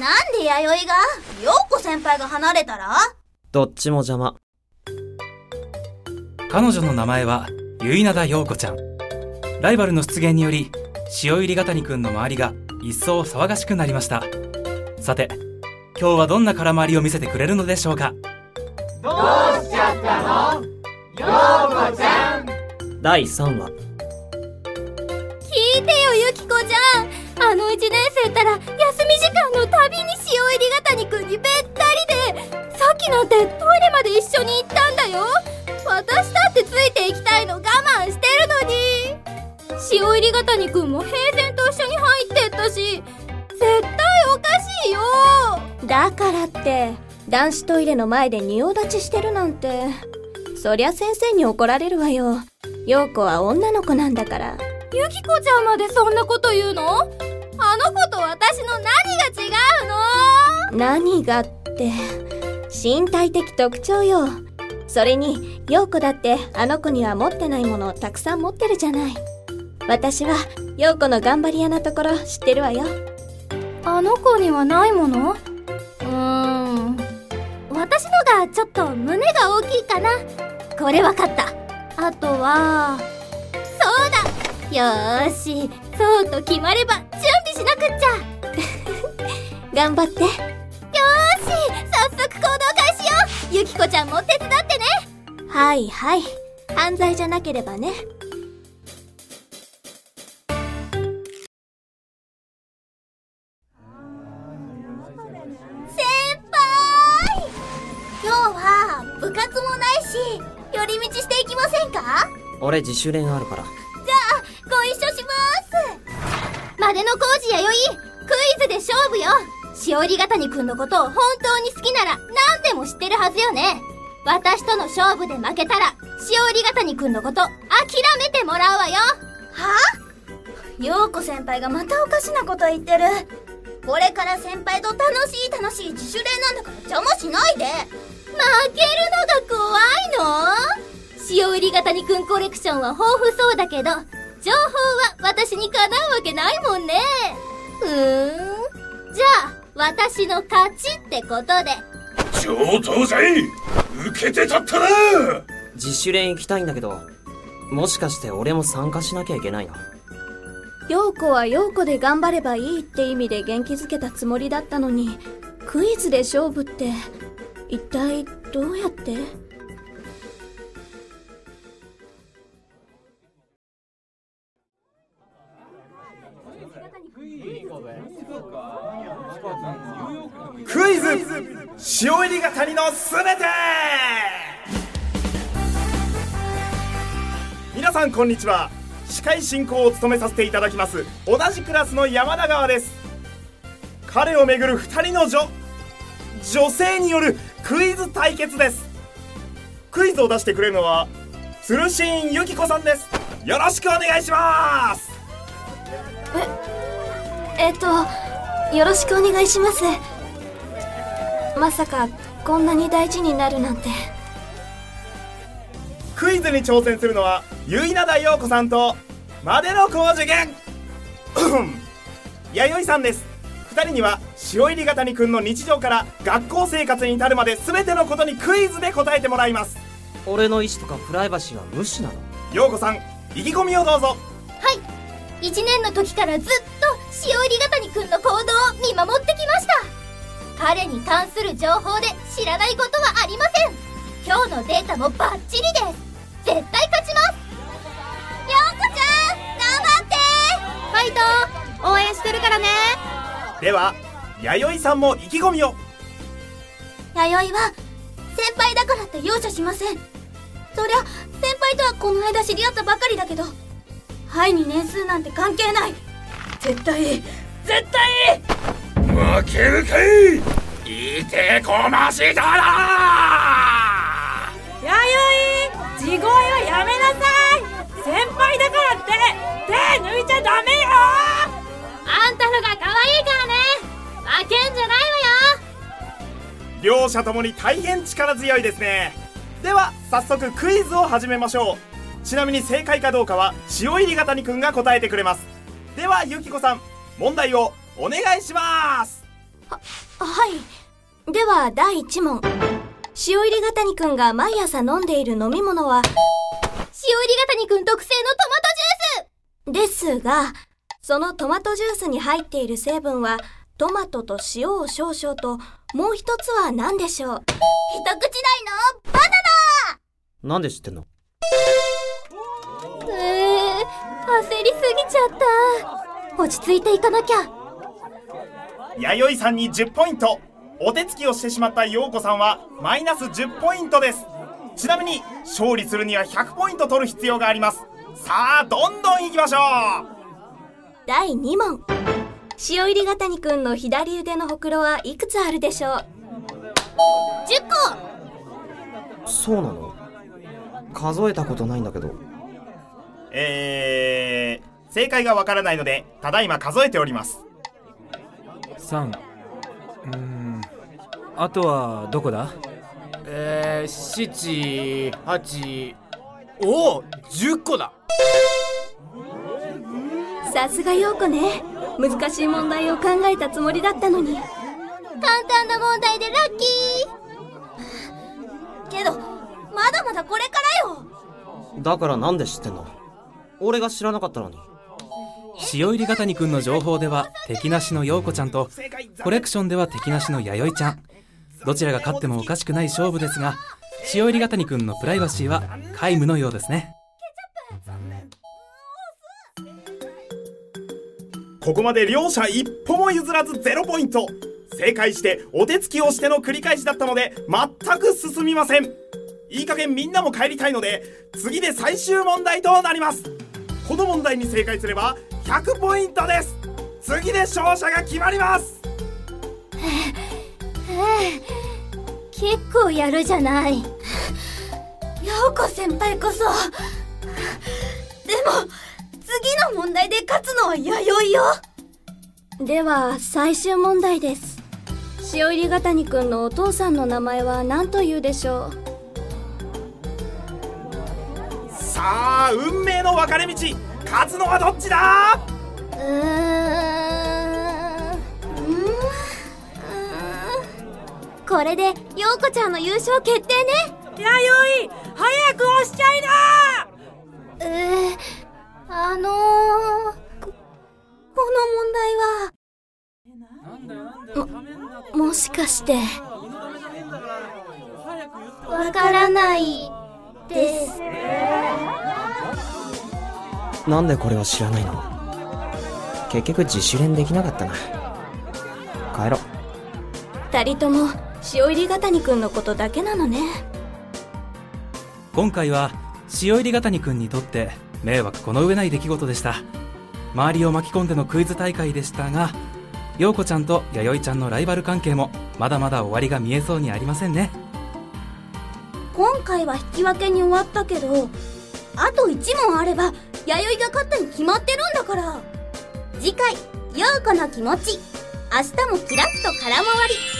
なんで弥生が陽子先輩が離れたら？どっちも邪魔。彼女の名前は結灘陽子ちゃん。ライバルの出現により塩入りヶ谷くんの周りが一層騒がしくなりました。さて今日はどんな空回りを見せてくれるのでしょうか？第3話。でさっきなんてトイレまで一緒に行ったんだよ。私だってついていきたいの我慢してるのに。塩入りが谷くんも平然と一緒に入ってったし絶対おかしいよ。だからって男子トイレの前で仁王立ちしてるなんて。そりゃ先生に怒られるわよ。陽子は女の子なんだから。ゆきこちゃんまでそんなこと言うの？あの子と私の何が違うの？何がって身体的特徴よ。それに陽子だってあの子には持ってないものをたくさん持ってるじゃない。私は陽子の頑張り屋なところ知ってるわよ。あの子にはないもの？うーん。私のがちょっと胸が大きいかな。これわかった。あとはそうだ。よーし。そうと決まれば準備しなくっちゃ。頑張ってきこちゃんも手伝ってね。はいはい。犯罪じゃなければね。先輩。今日は部活もないし寄り道していきませんか？俺自主練あるから。ご一緒します。までの工事弥生クイズで勝負よしおりがたにくんのことを本当に好きなら何でも知ってるはずよね。私との勝負で負けたらしおりがたにくんのこと諦めてもらうわよ。は陽子先輩がまたおかしなこと言ってる。これから先輩と楽しい楽しい自主練なんだから邪魔しないで。負けるのが怖いの？しおりがたにくんコレクションは豊富そうだけど情報は私にかなうわけないもんね。ふーん。じゃあ私の勝ちってことで。上等罪受けて立ったな。自主練行きたいんだけど、もしかして俺も参加しなきゃいけないの陽子は陽子で頑張ればいいって意味で元気づけたつもりだったのにクイズで勝負って一体どうやって？クイズクイズ塩入りが谷のすべて。皆さんこんにちは。司会進行を務めさせていただきます同じクラスの山田川です。彼をめぐる2人の女女性によるクイズ対決です。クイズを出してくれるのは鶴新由紀子さんです。よろしくお願いします。えっとよろしくお願いします。まさかこんなに大事になるなんて。クイズに挑戦するのは結稲田陽子さんとマデの工事源弥生さんです。2人には塩入りが谷くんの日常から学校生活に至るまで全てのことにクイズで答えてもらいます。俺の意思とかプライバシーは無視なの。陽子さん意気込みをどうぞ。はい。1年の時からずっとしおりがたにくんの行動を見守ってきました。彼に関する情報で知らないことはありません。今日のデータもバッチリです。絶対勝ちます。ようこちゃん頑張って。ファイト応援してるからね。では弥生さんも意気込みを。弥生は先輩だからって容赦しません。そりゃ先輩とはこの間知り合ったばかりだけどはいに年数なんて関係ない絶対絶対負けるかい。いてこましたな弥生。地声はやめなさい。先輩だからって手抜いちゃダメよ。あんたのが可愛いからね。負けんじゃないわよ。両者ともに大変力強いですね。では早速クイズを始めましょう。ちなみに正解かどうかは塩入りが谷くんが答えてくれますではゆきこさん問題をお願いします。はい。では、第1問。塩入りが谷くんが毎朝飲んでいる飲み物は、塩入りが谷くん特製のトマトジュース。ですが、そのトマトジュースに入っている成分は、トマトと塩を少々と、もう一つは何でしょう？一口大のバナ。なんで知ってんの？りすぎちゃった。落ち着いていかなきゃ。弥生さんに10ポイント。お手つきをしてしまった陽子さんはマイナス10ポイントです。ちなみに勝利するには100ポイント取る必要があります。さあどんどん行きましょう。第2問。塩入りが谷くんの左腕のほくろはいくつあるでしょう？10個。そうなの？数えたことないんだけど。えー、正解がわからないのでただいま数えております。3うーん。あとはどこだ？えー、7、8、おお !10 個だ。さすが陽子ね。難しい問題を考えたつもりだったのに。簡単な問題でラッキー。けど、まだまだこれからよ。だからなんで知ってんの？俺が知らなかったのに塩入りが谷くんの情報では敵なしの陽子ちゃんとコレクションでは敵なしの弥生ちゃん。どちらが勝ってもおかしくない勝負ですが塩入りが谷くんのプライバシーは皆無のようですね。ここまで両者一歩も譲らず0ポイント。正解してお手つきをしての繰り返しだったので全く進みません。いい加減みんなも帰りたいので次で最終問題となります。この問題に正解すれば100ポイントです。次で勝者が決まります。結構やるじゃない。陽子先輩こそ。でも次の問題で勝つのは弥生よ。では、最終問題です。塩入りが谷くんのお父さんの名前は何というでしょう？さあ運命の分かれ道勝つのはどっちだ？うーん。うーん。これで陽子ちゃんの優勝決定ね。弥生早く押しちゃいな！えー、あのー、ここの問題は。も、もしかして。わからないですなんでこれは知らないの？結局自主練できなかったな。帰ろ。う二人とも塩入りが谷くんのことだけなのね。今回は塩入りが谷くんにとって迷惑この上ない出来事でした。周りを巻き込んでのクイズ大会でしたが陽子ちゃんと弥生ちゃんのライバル関係もまだまだ終わりが見えそうにありませんね。今回は引き分けに終わったけどあと1問あれば弥生が勝ったに決まってるんだから。次回「陽子の気持ち」明日もキラッと空回り。